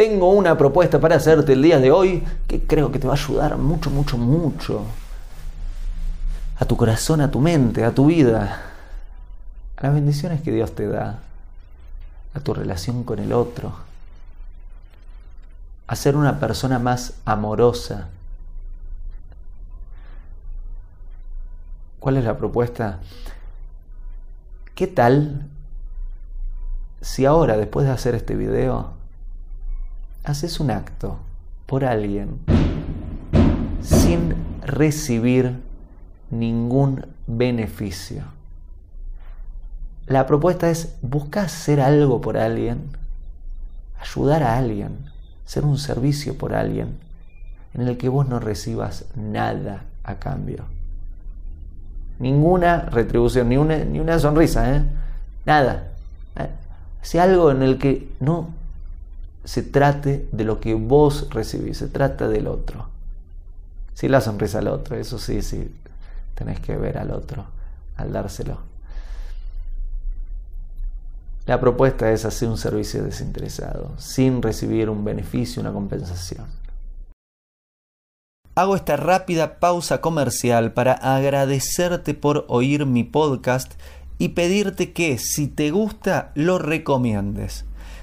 tengo una propuesta para hacerte el día de hoy que creo que te va a ayudar mucho, mucho, mucho. A tu corazón, a tu mente, a tu vida. A las bendiciones que Dios te da. A tu relación con el otro. A ser una persona más amorosa. ¿Cuál es la propuesta? ¿Qué tal si ahora, después de hacer este video, haces un acto por alguien sin recibir ningún beneficio? La propuesta es buscar hacer algo por alguien, ayudar a alguien, ser un servicio por alguien en el que vos no recibas nada a cambio. Ninguna retribución, ni una, ni una sonrisa, ¿eh? nada. Sea algo en el que no se trate de lo que vos recibís, se trata del otro. Si la sonrisa al otro, eso sí, sí, tenés que ver al otro al dárselo. La propuesta es hacer un servicio desinteresado, sin recibir un beneficio, una compensación. Hago esta rápida pausa comercial para agradecerte por oír mi podcast y pedirte que si te gusta lo recomiendes.